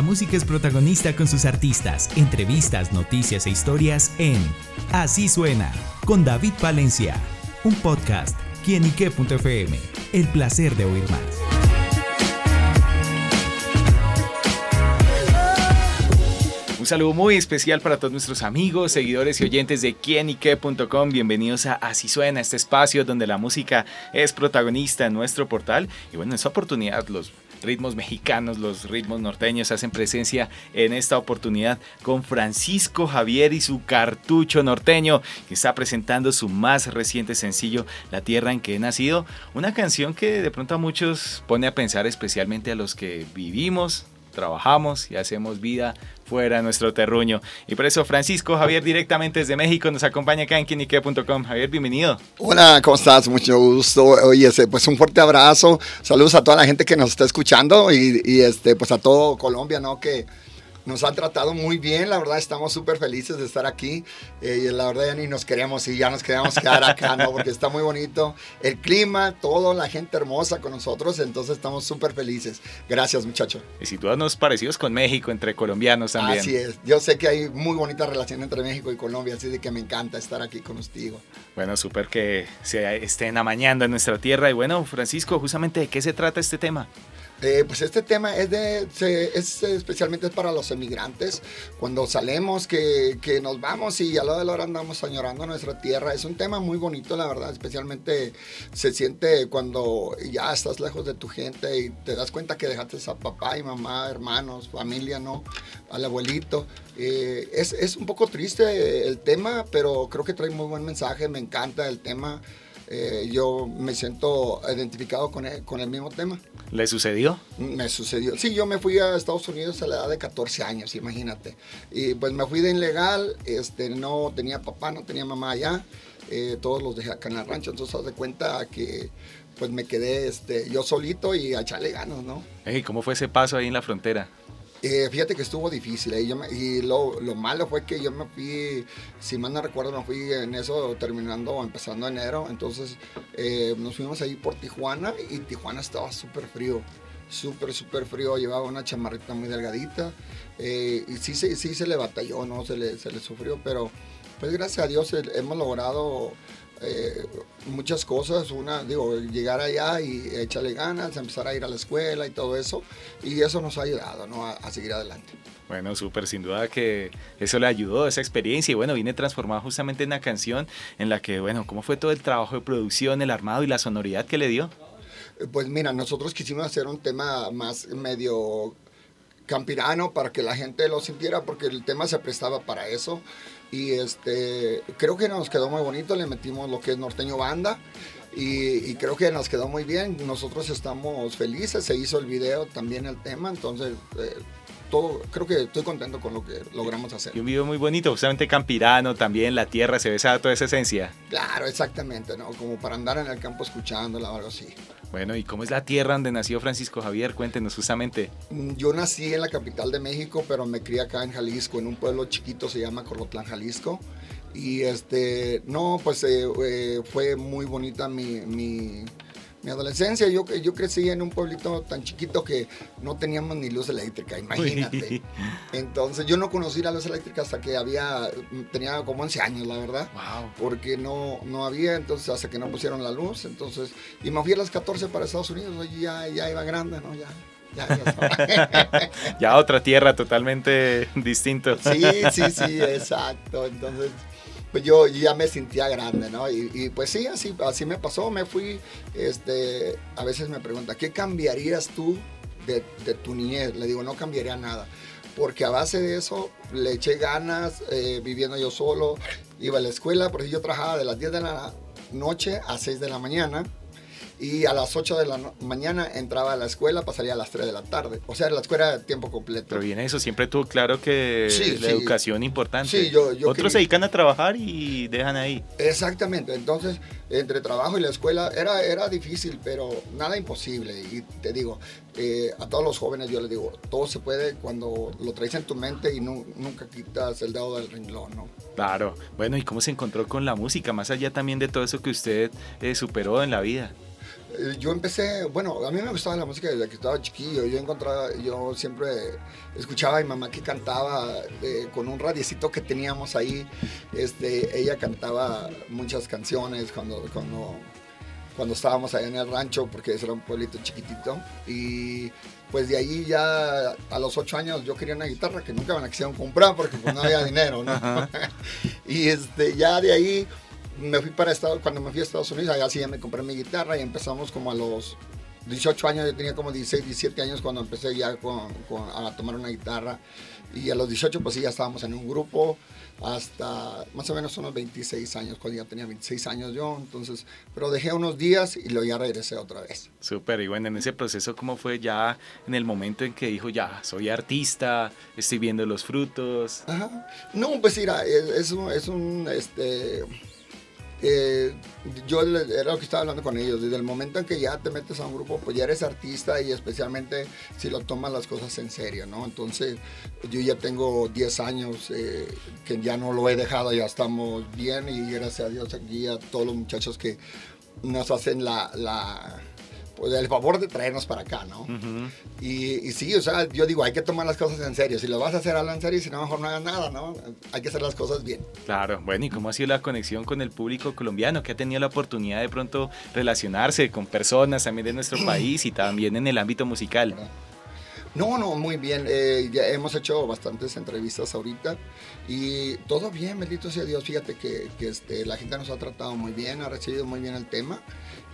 La música es protagonista con sus artistas, entrevistas, noticias e historias en Así suena con David Valencia, un podcast quienique.fm. El placer de oír más. Un saludo muy especial para todos nuestros amigos, seguidores y oyentes de quienique.com. Bienvenidos a Así Suena, este espacio donde la música es protagonista en nuestro portal. Y bueno, en esta oportunidad los ritmos mexicanos, los ritmos norteños hacen presencia en esta oportunidad con Francisco Javier y su cartucho norteño, que está presentando su más reciente sencillo, La Tierra en que he nacido, una canción que de pronto a muchos pone a pensar especialmente a los que vivimos, trabajamos y hacemos vida fuera nuestro terruño. Y por eso Francisco Javier directamente desde México nos acompaña acá en quinique.com. Javier, bienvenido. Hola, ¿cómo estás? Mucho gusto. Oye, pues un fuerte abrazo. Saludos a toda la gente que nos está escuchando y, y este, pues a todo Colombia, ¿no? Que nos han tratado muy bien, la verdad estamos súper felices de estar aquí eh, y la verdad ya ni nos queríamos ir, ya nos queríamos quedar acá, ¿no? Porque está muy bonito el clima, todo, la gente hermosa con nosotros, entonces estamos súper felices. Gracias muchachos. Y si situados parecidos con México, entre colombianos también. Así es, yo sé que hay muy bonita relación entre México y Colombia, así de que me encanta estar aquí con contigo. Bueno, súper que se estén amañando en nuestra tierra y bueno, Francisco, justamente de qué se trata este tema. Eh, pues este tema es, de, es especialmente para los emigrantes. Cuando salemos, que, que, nos vamos y a lo de la hora andamos añorando nuestra tierra. Es un tema muy bonito, la verdad. Especialmente se siente cuando ya estás lejos de tu gente y te das cuenta que dejaste a papá y mamá, hermanos, familia, ¿no? Al abuelito. Eh, es, es un poco triste el tema, pero creo que trae muy buen mensaje. Me encanta el tema. Eh, yo me siento identificado con el, con el mismo tema. ¿Le sucedió? Me sucedió. Sí, yo me fui a Estados Unidos a la edad de 14 años, imagínate. Y pues me fui de ilegal, este, no tenía papá, no tenía mamá allá, eh, todos los dejé acá en el rancho, entonces haz de cuenta que pues me quedé este, yo solito y a echarle ganas, ¿no? ¿Y ¿Cómo fue ese paso ahí en la frontera? Eh, fíjate que estuvo difícil y, yo y lo, lo, malo fue que yo me fui, si mal no recuerdo, me fui en eso terminando o empezando enero, entonces eh, nos fuimos ahí por Tijuana y Tijuana estaba súper frío, súper, súper frío, llevaba una chamarrita muy delgadita eh, y sí, sí, sí se le batalló, ¿no? Se le, se le sufrió, pero pues gracias a Dios hemos logrado eh, muchas cosas. Una, digo, llegar allá y echarle ganas, empezar a ir a la escuela y todo eso. Y eso nos ha ayudado ¿no? a, seguir adelante. Bueno, súper, sin duda que eso le ayudó, esa experiencia. Y bueno, viene transformada justamente en una canción en la que, bueno, ¿cómo fue todo el trabajo de producción, el armado y la sonoridad que le dio? Pues mira, nosotros quisimos hacer un tema más medio campirano para que la gente lo sintiera porque el tema se prestaba para eso y este creo que nos quedó muy bonito le metimos lo que es norteño banda y, creo que nos quedó muy bien. Nosotros estamos felices se hizo el video también el tema entonces eh, todo, creo que estoy contento con lo que logramos hacer. Y un video muy bonito, justamente campirano, también la tierra, se besa toda esa esencia. Claro, exactamente, ¿no? Como para andar en el campo escuchándola o algo así. Bueno, ¿y cómo es la tierra donde nació Francisco Javier? Cuéntenos justamente. Mm, yo nací en la capital de México, pero me crié acá en Jalisco, en un pueblo chiquito, se llama Corotlán, Jalisco. Y este, no, pues eh, eh, fue muy bonita mi, mi mi adolescencia, yo, yo crecí en un pueblito tan chiquito que no teníamos ni luz eléctrica, imagínate. Entonces yo no conocí la luz eléctrica hasta que había, tenía como 11 años, la verdad. Porque no, no había, entonces hasta que no pusieron la luz, entonces, y me fui a las 14 para Estados Unidos, ya, ya iba grande, ¿no? Ya. Ya, ya, ya otra tierra totalmente distinta. Sí, sí, sí, exacto. Entonces, pues yo ya me sentía grande, ¿no? Y, pues sí, así, así me pasó, me fui, este, a veces me pregunta, ¿qué cambiarías tú de, tu niñez? Le digo, no cambiaría nada, porque a base de eso le eché ganas, eh, viviendo yo solo, iba a la escuela, porque yo trabajaba de las 10 de la noche a 6 de la mañana, y a las 8 de la mañana entraba a la escuela, pasaría a las 3 de la tarde. O sea, la escuela de tiempo completo. Pero bien, eso siempre tuvo claro que la educación importante. Sí, yo, Otros se dedican a trabajar y dejan ahí. Exactamente, entonces entre trabajo y la escuela era, era difícil, pero nada imposible. Y te digo, eh, a todos los jóvenes yo les digo, todo se puede cuando lo traes en tu mente y nunca quitas el dedo del renglón, ¿no? Claro, bueno, ¿y cómo se encontró con la música? Más allá también de todo eso que usted eh, superó en la vida. Eh, yo empecé, bueno, a mí me gustaba la música desde que estaba chiquillo. Yo encontraba, yo siempre escuchaba a mi mamá que cantaba eh, con un radiecito que teníamos ahí. Este, ella cantaba muchas canciones cuando, cuando, cuando estábamos allá en el rancho, porque ese era un pueblito chiquitito. Y pues de ahí ya a los ocho años yo quería una guitarra que nunca me la quisieron comprar porque pues no había dinero, ¿no? y este, ya de ahí me fui para Estados cuando me fui a Estados Unidos, allá sí ya me compré mi guitarra y empezamos como a los 18 años, yo tenía como 16, 17 años cuando empecé ya a tomar una guitarra y a los 18 pues sí ya estábamos en un grupo hasta más o menos unos 26 años, cuando ya tenía 26 años yo, entonces, pero dejé unos días y luego ya regresé otra vez. Súper, y bueno, en ese proceso, ¿cómo fue ya en el momento en que dijo, ya, soy artista, estoy viendo los frutos? Ajá. No, pues mira, es, un, es un, este, eh, yo era lo que estaba hablando con ellos, desde el momento en que ya te metes a un grupo, pues ya eres artista y especialmente si lo tomas las cosas en serio, ¿no? Entonces yo ya tengo 10 años eh, que ya no lo he dejado, ya estamos bien y gracias a Dios aquí a todos los muchachos que nos hacen la pues, el favor de traernos para acá, ¿no? y, y, sí, o sea, yo digo, hay que tomar las cosas en serio. Si lo vas a hacer, habla en serio y si no, mejor no hagas nada, ¿no? Hay que hacer las cosas bien. Claro, bueno, ¿y cómo ha sido la conexión con el público colombiano que ha tenido la oportunidad de pronto relacionarse con personas también de nuestro país y también en el ámbito musical? No, no, muy bien. Eh, ya hemos hecho bastantes entrevistas ahorita y todo bien, bendito sea Dios. Fíjate que, que este, la gente nos ha tratado muy bien, ha recibido muy bien el tema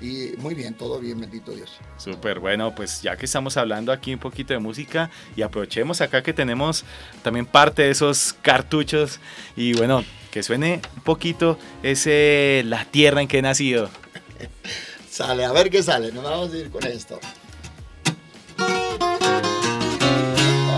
y muy bien, todo bien, bendito Dios. Súper, bueno, pues ya que estamos hablando aquí un poquito de música y aprovechemos acá que tenemos también parte de esos cartuchos y bueno, que suene un poquito ese La Tierra en que he nacido. sale, a ver qué sale, nos vamos a ir con esto.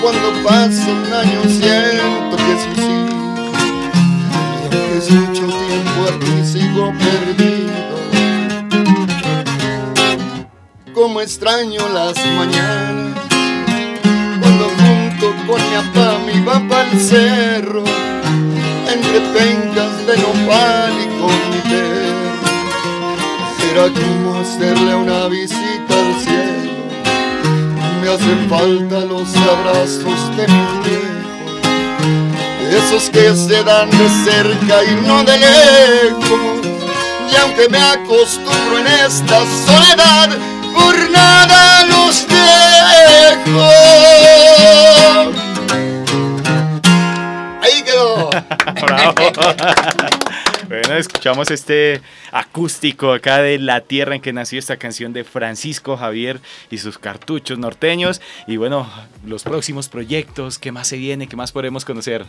cuando pasa un año siento que suicidio y aunque es mucho tiempo aquí sigo perdido. Como extraño las mañanas cuando junto con mi papá me iba para el cerro entre pencas de nopal y con mi perro. Era como hacerle una visita me hacen falta los abrazos de mi viejo, esos que se dan de cerca y no de lejos. Y aunque me acostumbro en esta soledad, por nada los dejo. Ahí quedó. Escuchamos este acústico acá de la tierra en que nació esta canción de Francisco Javier y sus cartuchos norteños. Y bueno, los próximos proyectos, ¿qué más se viene? ¿Qué más podemos conocer?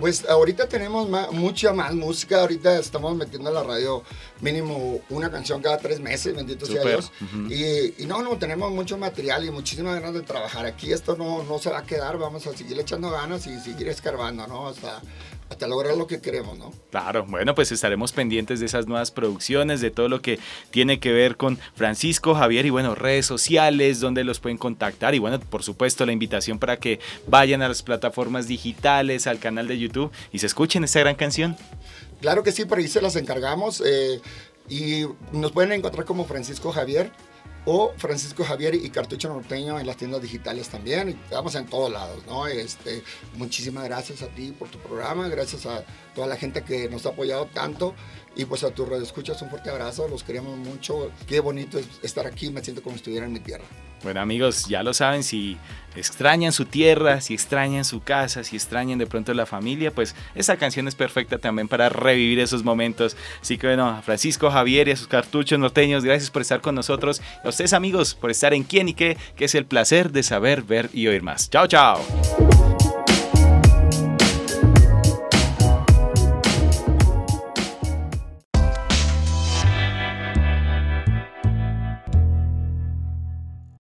Pues ahorita tenemos mucha más música. Ahorita estamos metiendo en la radio mínimo una canción cada tres meses, bendito sea Dios. y, no, no, tenemos mucho material y muchísimas ganas de trabajar aquí. Esto no, no se va a quedar. Vamos a seguir echando ganas y seguir escarbando, ¿no? Hasta hasta lograr lo que queremos, ¿no? Claro, bueno, pues estaremos pendientes de esas nuevas producciones, de todo lo que tiene que ver con Francisco Javier y bueno, redes sociales, donde los pueden contactar y bueno, por supuesto la invitación para que vayan a las plataformas digitales, al canal de YouTube y se escuchen esta gran canción. Claro que sí, por ahí se las encargamos eh, y nos pueden encontrar como Francisco Javier o Francisco Javier y Cartucho Norteño en las tiendas digitales también. Estamos en todos lados, ¿no? Este, muchísimas gracias a ti por tu programa, gracias a toda la gente que nos ha apoyado tanto y pues a tu radio escuchas un fuerte abrazo, los queremos mucho. Qué bonito es estar aquí, me siento como si estuviera en mi tierra. Bueno amigos, ya lo saben, si extrañan su tierra, si extrañan su casa, si extrañan de pronto la familia, pues esa canción es perfecta también para revivir esos momentos. Así que bueno, a Francisco Javier y a sus cartuchos norteños, gracias por estar con nosotros. A ustedes amigos, por estar en Quién y qué, que es el placer de saber, ver y oír más. Chao, chao.